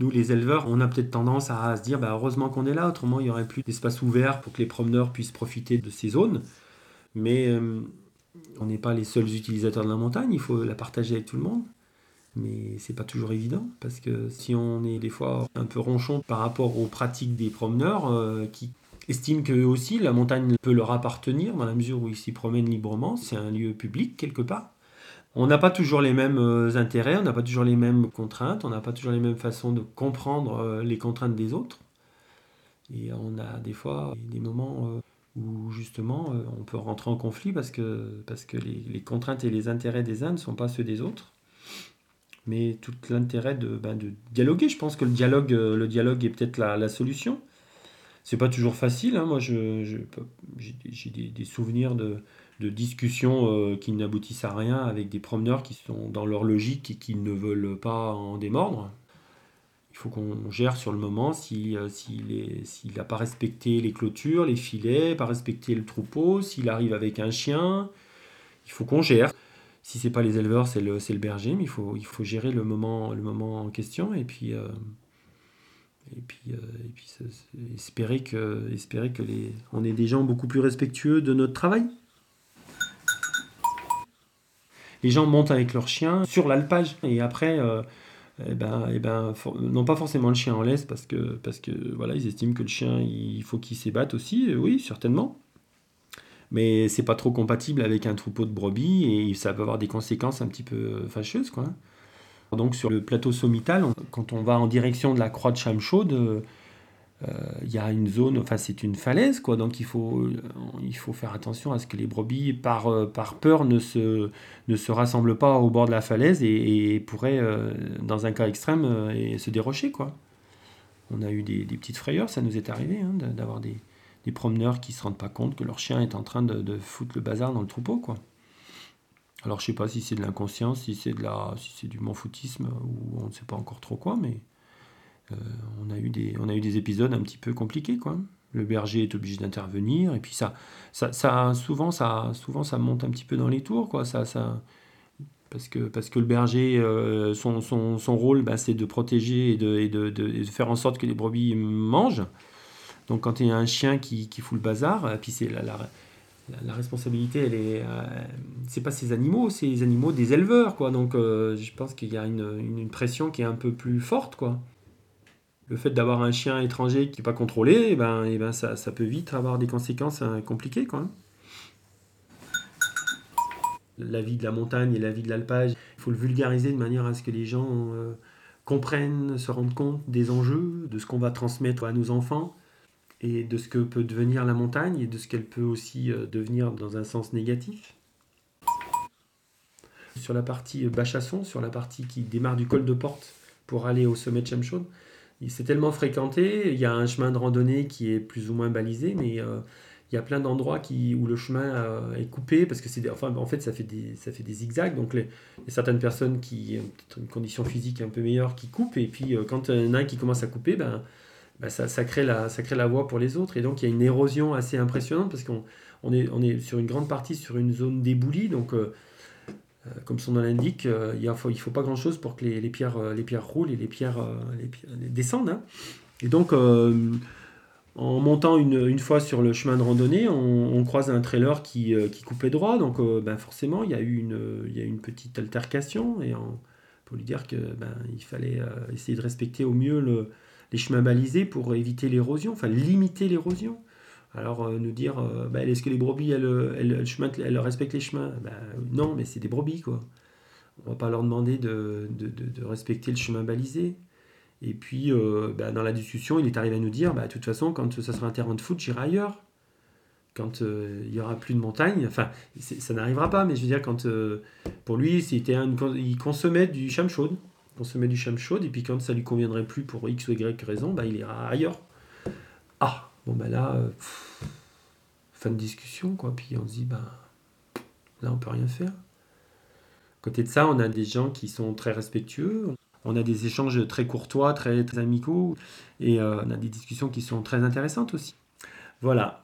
Nous, les éleveurs, on a peut-être tendance à se dire bah, heureusement qu'on est là, autrement il y aurait plus d'espace ouvert pour que les promeneurs puissent profiter de ces zones. Mais euh, on n'est pas les seuls utilisateurs de la montagne, il faut la partager avec tout le monde. Mais c'est pas toujours évident parce que si on est des fois un peu ronchon par rapport aux pratiques des promeneurs euh, qui estiment qu'eux aussi la montagne peut leur appartenir dans la mesure où ils s'y promènent librement, c'est un lieu public quelque part. On n'a pas toujours les mêmes euh, intérêts, on n'a pas toujours les mêmes contraintes, on n'a pas toujours les mêmes façons de comprendre euh, les contraintes des autres. Et on a des fois des moments où justement on peut rentrer en conflit parce que, parce que les contraintes et les intérêts des uns ne sont pas ceux des autres mais tout l'intérêt de, ben, dialoguer. Je pense que le dialogue, euh, le dialogue est peut-être la, la solution. C'est pas toujours facile. Hein. Moi, j'ai des, souvenirs de, de discussions euh, qui n'aboutissent à rien avec des promeneurs qui sont dans leur logique et qui ne veulent pas en démordre. Il faut qu'on gère sur le moment s'il si, n'a pas respecté les clôtures, les filets, pas respecté le troupeau, s'il arrive avec un chien. Il faut qu'on gère si c'est pas les éleveurs, c'est le, le berger, mais il faut, il faut gérer le moment, le moment en question et puis, euh, et puis, euh, et puis espérer que, espérer que est des gens beaucoup plus respectueux de notre travail. Les gens montent avec leur chien sur l'alpage et après, euh, eh ben, eh ben, non pas forcément le chien en laisse parce que, parce que voilà, ils estiment que le chien, il faut qu'il s'ébatte aussi, oui, certainement mais c'est pas trop compatible avec un troupeau de brebis et ça peut avoir des conséquences un petit peu fâcheuses. Quoi. Donc sur le plateau sommital, quand on va en direction de la croix de Chamchaude, euh, il y a une zone, enfin c'est une falaise, quoi, donc il faut, il faut faire attention à ce que les brebis, par, euh, par peur, ne se, ne se rassemblent pas au bord de la falaise et, pourraient, euh, dans un cas extrême, se dérocher. Quoi. On a eu des, petites frayeurs, ça nous est arrivé hein, d'avoir des, des promeneurs qui se rendent pas compte que leur chien est en train de, foutre le bazar dans le troupeau, quoi. Alors je sais pas si c'est de l'inconscience, si c'est de la, si c'est du manfoutisme ou on ne sait pas encore trop quoi, mais euh, on a eu des, on a eu des épisodes un petit peu compliqués, quoi. Le berger est obligé d'intervenir et puis ça, ça, ça, souvent ça, souvent ça monte un petit peu dans les tours, quoi. Ça, ça, parce que, parce que le berger, euh, son, son, son, rôle, bah, c'est de protéger et de, et de, de, faire en sorte que les brebis mangent. Donc quand il y a un chien qui, qui fout le bazar, euh, puis c'est la, la, la, responsabilité, elle est, euh, c'est pas ces animaux, c'est les animaux des éleveurs, quoi. Donc euh, je pense qu'il y a une, une, pression qui est un peu plus forte, quoi. Le fait d'avoir un chien étranger qui n'est pas contrôlé, eh ben, eh ben ça, peut vite avoir des conséquences compliquées, quoi. La vie de la montagne et la vie de l'alpage, il faut le vulgariser de manière à ce que les gens comprennent, se rendent compte des enjeux, de ce qu'on va transmettre à nos enfants et de ce que peut devenir la montagne et de ce qu'elle peut aussi euh, devenir dans un sens négatif. Sur la partie Bachasson, sur la partie qui démarre du col de Porte pour aller au sommet de Chemchaude, c'est tellement fréquenté, il y a un chemin de randonnée qui est plus ou moins balisé, mais euh, il y a plein d'endroits où le chemin euh, est coupé parce que c'est enfin, en fait ça fait des, ça fait des zigzags donc il y a certaines personnes qui ont une condition physique un peu meilleure qui coupent et puis quand il y en a un qui commence à couper ben bah, ça, crée la, ça crée la voie pour les autres. Et donc il y a une érosion assez impressionnante parce qu'on on est, on est sur une grande partie sur une zone déboulie. Donc, euh, euh, comme son nom l'indique, euh, il ne faut, pas grand-chose pour que les, pierres, les pierres roulent et les pierres, les descendent. Hein. Et donc, en montant une, fois sur le chemin de randonnée, on, croise un trailer qui, coupait droit. Donc, ben forcément, il y a eu une, petite altercation. Et pour lui dire que ben, il fallait essayer de respecter au mieux le, les chemins balisés pour éviter l'érosion, enfin limiter l'érosion. Alors euh, nous dire, euh, bah, est-ce que les brebis, elles, elles, respectent les chemins? Bah, Non, mais c'est des brebis, quoi. On va pas leur demander de, respecter le chemin balisé. Et puis, euh, bah, dans la discussion, il est arrivé à nous dire, de toute façon, quand ça sera un terrain de foot, j'irai ailleurs. Quand il n'y aura plus de montagne, enfin, ça n'arrivera pas, mais je veux dire, quand pour lui, c'était il consommait du cham chaude consommer du cham chaude, et puis quand ça lui conviendrait plus pour X ou Y raison, il ira ailleurs. Ah, bon ben là, euh, fin de discussion, quoi. Puis on se dit, ben là, on peut rien faire. côté de ça, on a des gens qui sont très respectueux, on a des échanges très courtois, très, amicaux, et euh, on a des discussions qui sont très intéressantes aussi. Voilà,